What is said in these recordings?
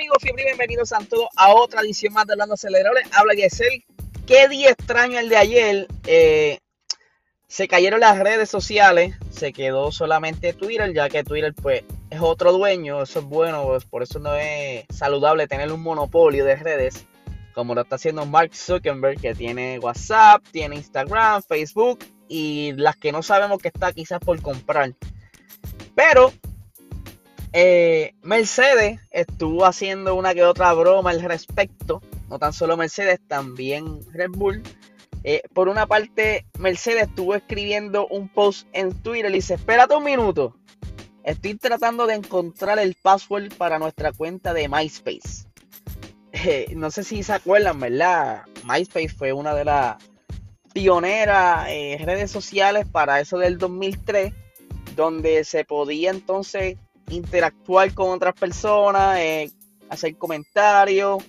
amigos, fiebre bienvenidos a todos a otra edición más de Hablando Acelerable. Habla Yesel. Qué día extraño el de ayer. Eh, se cayeron las redes sociales, se quedó solamente Twitter, ya que Twitter pues es otro dueño, eso es bueno, pues, por eso no es saludable tener un monopolio de redes, como lo está haciendo Mark Zuckerberg, que tiene WhatsApp, tiene Instagram, Facebook y las que no sabemos que está quizás por comprar. Pero eh, Mercedes estuvo haciendo una que otra broma al respecto. No tan solo Mercedes, también Red Bull. Eh, por una parte, Mercedes estuvo escribiendo un post en Twitter y dice, espérate un minuto. Estoy tratando de encontrar el password para nuestra cuenta de MySpace. Eh, no sé si se acuerdan, ¿verdad? MySpace fue una de las pioneras redes sociales para eso del 2003, donde se podía entonces interactuar con otras personas, eh, hacer comentarios.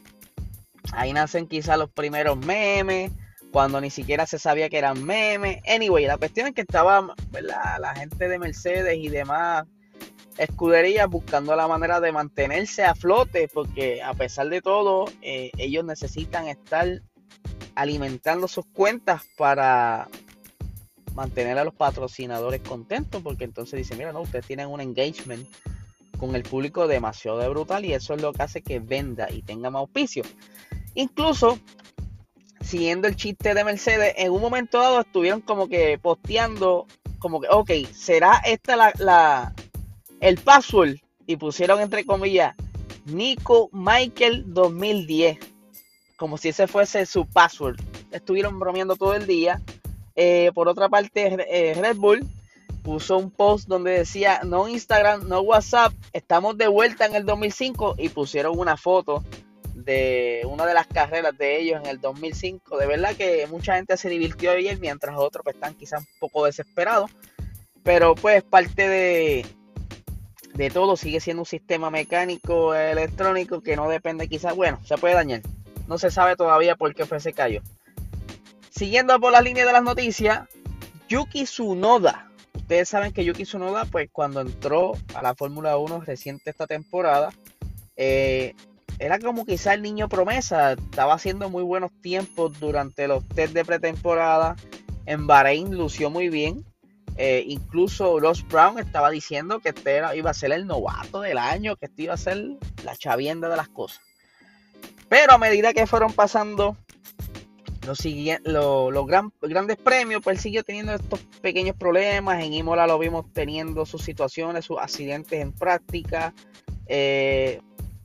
Ahí nacen quizás los primeros memes, cuando ni siquiera se sabía que eran memes. Anyway, la cuestión es que estaba la gente de Mercedes y demás escuderías buscando la manera de mantenerse a flote, porque a pesar de todo, eh, ellos necesitan estar alimentando sus cuentas para mantener a los patrocinadores contentos, porque entonces dicen, mira, no, ustedes tienen un engagement con el público demasiado de brutal y eso es lo que hace que venda y tenga más auspicio. Incluso, siguiendo el chiste de Mercedes, en un momento dado estuvieron como que posteando, como que, ok, ¿será esta la, la el password? Y pusieron entre comillas, Nico Michael 2010, como si ese fuese su password. Estuvieron bromeando todo el día eh, por otra parte, eh, Red Bull puso un post donde decía no Instagram, no WhatsApp, estamos de vuelta en el 2005 y pusieron una foto de una de las carreras de ellos en el 2005. De verdad que mucha gente se divirtió ayer mientras otros pues, están quizás un poco desesperados. Pero pues parte de, de todo sigue siendo un sistema mecánico electrónico que no depende quizás, bueno, se puede dañar. No se sabe todavía por qué fue ese callo. Siguiendo por la línea de las noticias, Yuki Tsunoda. Ustedes saben que Yuki Tsunoda, pues cuando entró a la Fórmula 1 reciente esta temporada, eh, era como quizá el niño promesa. Estaba haciendo muy buenos tiempos durante los test de pretemporada. En Bahrein lució muy bien. Eh, incluso Ross Brown estaba diciendo que este iba a ser el novato del año, que este iba a ser la chavienda de las cosas. Pero a medida que fueron pasando los, los grandes premios, pues siguió teniendo estos pequeños problemas. En Imola lo vimos teniendo sus situaciones, sus accidentes en práctica. Eh,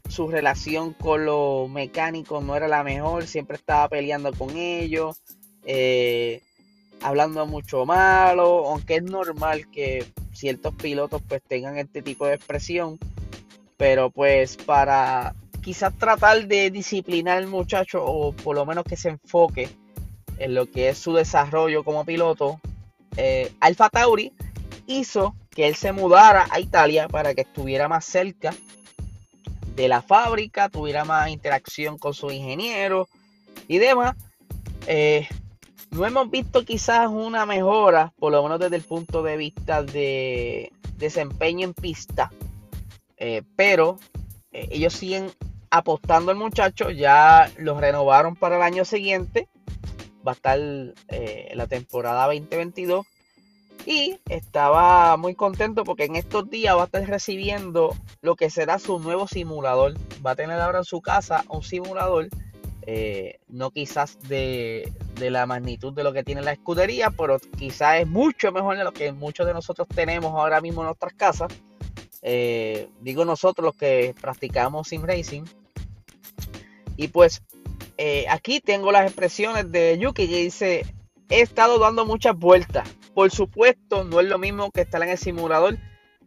su relación con los mecánicos no era la mejor, siempre estaba peleando con ellos, eh, hablando mucho malo, aunque es normal que ciertos pilotos pues tengan este tipo de expresión, pero pues para quizás tratar de disciplinar al muchacho o por lo menos que se enfoque en lo que es su desarrollo como piloto, eh, Alfa Tauri hizo que él se mudara a Italia para que estuviera más cerca de la fábrica, tuviera más interacción con su ingeniero y demás. Eh, no hemos visto quizás una mejora, por lo menos desde el punto de vista de desempeño en pista, eh, pero ellos siguen apostando al muchacho, ya lo renovaron para el año siguiente, va a estar eh, la temporada 2022 y estaba muy contento porque en estos días va a estar recibiendo lo que será su nuevo simulador. Va a tener ahora en su casa un simulador, eh, no quizás de, de, la magnitud de lo que tiene la escudería, pero quizás es mucho mejor de lo que muchos de nosotros tenemos ahora mismo en nuestras casas. Eh, digo nosotros los que practicamos sim racing. Y pues eh, aquí tengo las expresiones de Yuki que dice, he estado dando muchas vueltas. Por supuesto, no es lo mismo que estar en el simulador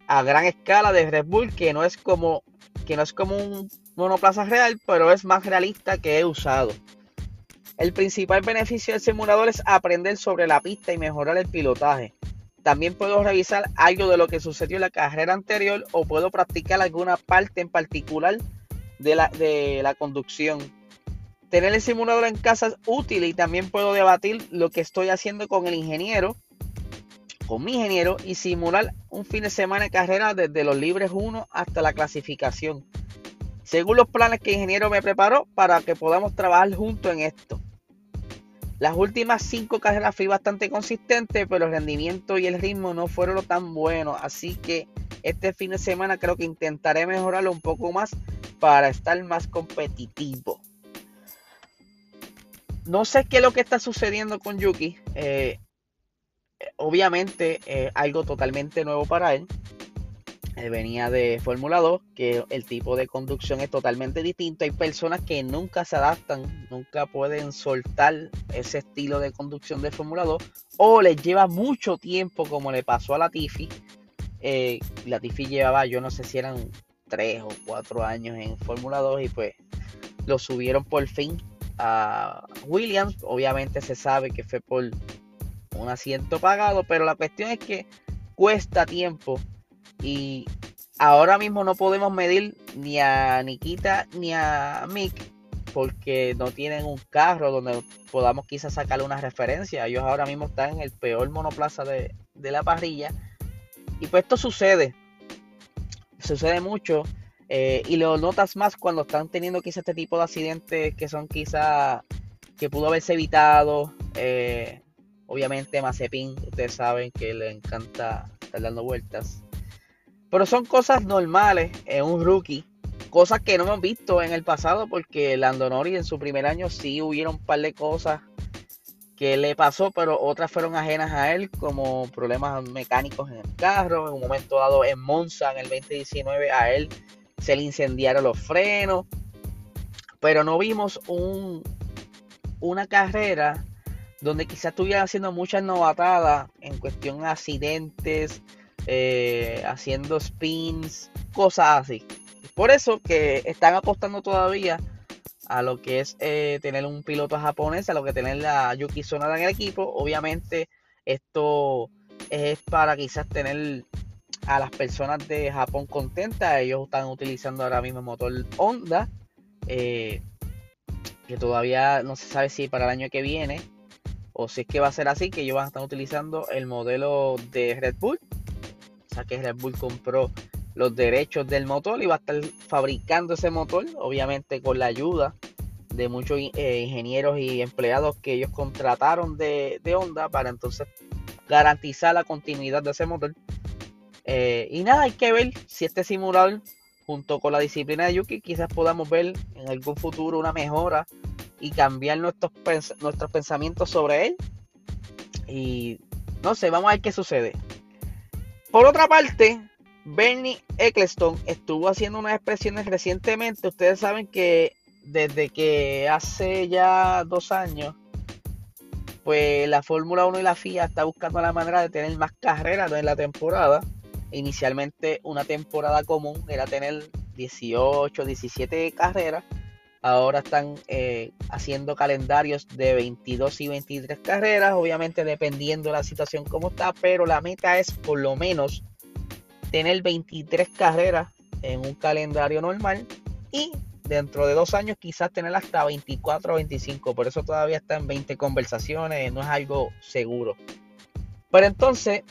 a gran escala de Red Bull, que no es como, que no es como un monoplaza real, pero es más realista que he usado. El principal beneficio del simulador es aprender sobre la pista y mejorar el pilotaje. También puedo revisar algo de lo que sucedió en la carrera anterior o puedo practicar alguna parte en particular de la, de la conducción. Tener el simulador en casa es útil y también puedo debatir lo que estoy haciendo con el ingeniero, con mi ingeniero y simular un fin de semana de carrera desde los libres 1 hasta la clasificación. según los planes que el ingeniero me preparó para que podamos trabajar juntos en esto. Las últimas cinco carreras fui bastante consistente, pero el rendimiento y el ritmo no fueron tan buenos, así que este fin de semana creo que intentaré mejorarlo un poco más para estar más competitivo. No sé qué es lo que está sucediendo con Yuki. Eh, obviamente eh, algo totalmente nuevo para él. Él. venía de Fórmula 2, que el tipo de conducción es totalmente distinto. Hay personas que nunca se adaptan, nunca pueden soltar ese estilo de conducción de Fórmula 2, o les lleva mucho tiempo, como le pasó a la Tiffy. Eh, la Tiffy llevaba, yo no sé si eran 3 o 4 años en Fórmula 2 y pues lo subieron por fin a Williams. Obviamente se sabe que fue por un asiento pagado, pero la cuestión es que cuesta tiempo y ahora mismo no podemos medir ni a Nikita ni a Mick porque no tienen un carro donde podamos quizás sacarle una referencia. Ellos ahora mismo están en el peor monoplaza de, de la parrilla. Y pues esto sucede. Sucede mucho. Eh, y lo notas más cuando están teniendo quizás este tipo de accidentes que son quizás que pudo haberse evitado. Eh, obviamente Mazepin, ustedes saben que le encanta estar dando vueltas. Pero son cosas normales en un rookie. Cosas que no hemos visto en el pasado porque Lando Norris en su primer año sí hubieron un par de cosas que le pasó, pero otras fueron ajenas a él, como problemas mecánicos en el carro. En un momento dado en Monza en el 2019 a él se le incendiaron los frenos, pero no vimos un, una carrera donde quizás estuvieran haciendo muchas novatadas en cuestión de accidentes, eh, haciendo spins, cosas así. Por eso que están apostando todavía a lo que es eh, tener un piloto japonés, a lo que tener la Yuki Tsunoda en el equipo. Obviamente esto es para quizás tener a las personas de Japón contentas. Ellos están utilizando ahora mismo motor Honda, eh, que todavía no se sabe si para el año que viene o si es que va a ser así, que ellos van a estar utilizando el modelo de Red Bull. Que Red Bull compró los derechos del motor y va a estar fabricando ese motor, obviamente con la ayuda de muchos eh, ingenieros y empleados que ellos contrataron de, de Honda para entonces garantizar la continuidad de ese motor eh, y nada, hay que ver si este simulador, junto con la disciplina de Yuki, quizás podamos ver en algún futuro una mejora y cambiar nuestros, nuestros pensamientos sobre él. Y no sé, vamos a ver qué sucede. Por otra parte, Bernie Eccleston estuvo haciendo unas expresiones recientemente. Ustedes saben que desde que hace ya dos años, pues la Fórmula 1 y la FIA está buscando la manera de tener más carreras en la temporada. Inicialmente una temporada común era tener 18, 17 carreras. Ahora están eh, haciendo calendarios de 22 y 23 carreras, obviamente dependiendo de la situación como está, pero la meta es por lo menos tener 23 carreras en un calendario normal y dentro de dos años quizás tener hasta 24 o 25. Por eso todavía está en 20 conversaciones, no es algo seguro. Pero entonces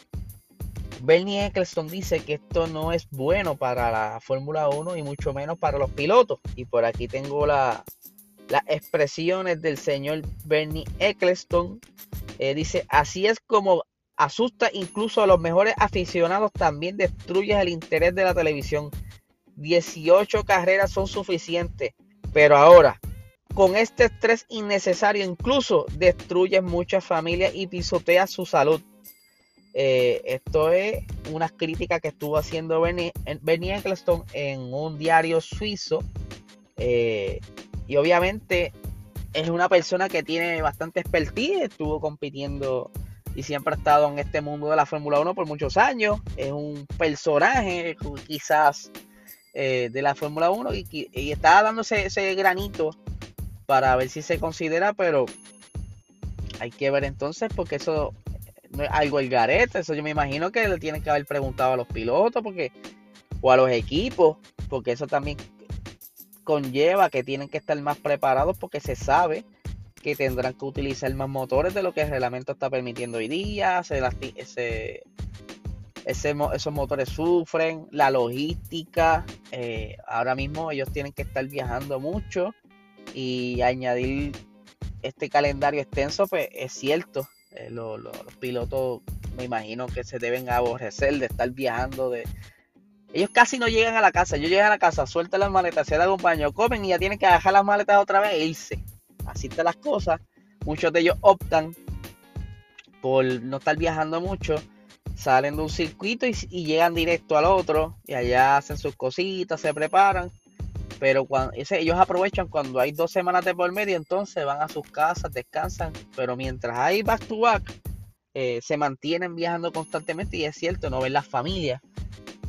Bernie Eccleston dice que esto no es bueno para la Fórmula 1 y mucho menos para los pilotos. Y por aquí tengo las expresiones del señor Bernie Eccleston. Eh, dice, así es como asusta incluso a los mejores aficionados, también destruye el interés de la televisión. 18 carreras son suficientes, pero ahora, con este estrés innecesario, incluso destruye muchas familias y pisotea su salud. Eh, esto es una crítica que estuvo haciendo Bernie, Eccleston en un diario suizo. Eh, y obviamente es una persona que tiene bastante expertise, estuvo compitiendo y siempre ha estado en este mundo de la Fórmula 1 por muchos años. Es un personaje quizás eh, de la Fórmula 1 y, y, está dándose ese granito para ver si se considera, pero hay que ver entonces porque eso algo el garete. Eso yo me imagino que le tienen que haber preguntado a los pilotos porque, o a los equipos, porque eso también conlleva que tienen que estar más preparados porque se sabe que tendrán que utilizar más motores de lo que el reglamento está permitiendo hoy día. Se, esos motores sufren, la logística, eh, ahora mismo ellos tienen que estar viajando mucho y añadir este calendario extenso, pues es cierto, eh, los pilotos me imagino que se deben aborrecer de estar viajando, de... Ellos casi no llegan a la casa, ellos llegan a la casa, sueltan las maletas, se dan un baño, comen y ya tienen que dejar las maletas otra vez e irse. Así están las cosas. Muchos de ellos optan por no estar viajando mucho salen de un circuito y, llegan directo al otro y allá hacen sus cositas, se preparan. Pero cuando ellos aprovechan cuando hay dos semanas de por medio, entonces van a sus casas, descansan. Pero mientras hay back to back, eh, se mantienen viajando constantemente y es cierto, no ven las familias.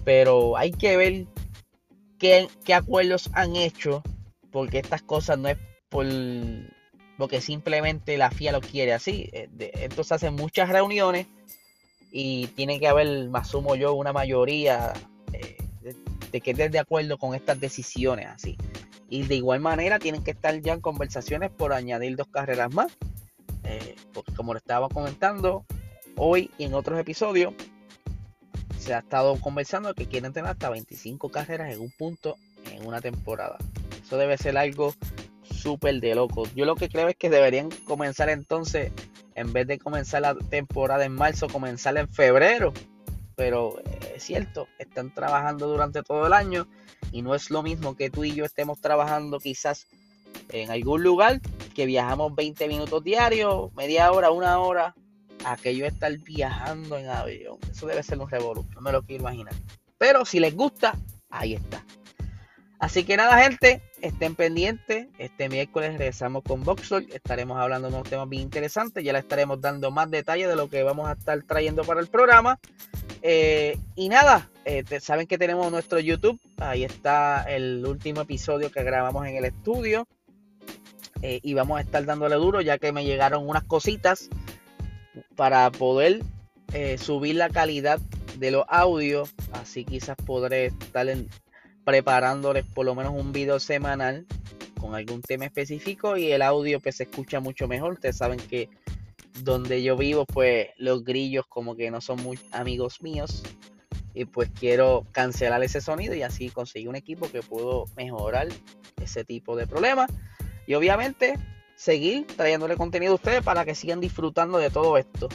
Pero hay que ver qué, qué acuerdos han hecho, porque estas cosas no es por porque simplemente la FIA lo quiere así. Eh, entonces hacen muchas reuniones y tiene que haber, más sumo yo, una mayoría eh, de, que esté de acuerdo con estas decisiones así. Y de igual manera tienen que estar ya en conversaciones por añadir dos carreras más. Eh, porque como lo estaba comentando hoy y en otros episodios, se ha estado conversando que quieren tener hasta 25 carreras en un punto en una temporada. Eso debe ser algo súper de loco. Yo lo que creo es que deberían comenzar entonces en vez de comenzar la temporada en marzo, comenzar en febrero. Pero eh, cierto, están trabajando durante todo el año y no es lo mismo que tú y yo estemos trabajando quizás en algún lugar que viajamos 20 minutos diarios, media hora, una hora, a que yo estar viajando en avión. Eso debe ser un revolución, no me lo quiero imaginar. Pero si les gusta, ahí está. Así que nada, gente, estén pendientes. Este miércoles regresamos con Voxel. Estaremos hablando de unos temas bien interesantes. Ya le estaremos dando más detalles de lo que vamos a estar trayendo para el programa. Eh, y nada, eh, saben que tenemos nuestro YouTube. Ahí está el último episodio que grabamos en el estudio. Eh, y vamos a estar dándole duro ya que me llegaron unas cositas para poder subir la calidad de los audios. Así quizás podré estar preparándoles por lo menos un video semanal con algún tema específico y el audio pues se escucha mucho mejor. Ustedes saben que donde yo vivo pues los grillos como que no son muy amigos míos y pues quiero cancelar ese sonido y así conseguir un equipo que puedo mejorar ese tipo de problemas y obviamente seguir trayéndole contenido a ustedes para que sigan disfrutando de todo esto.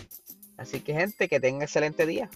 Así que gente, que tengan excelente día.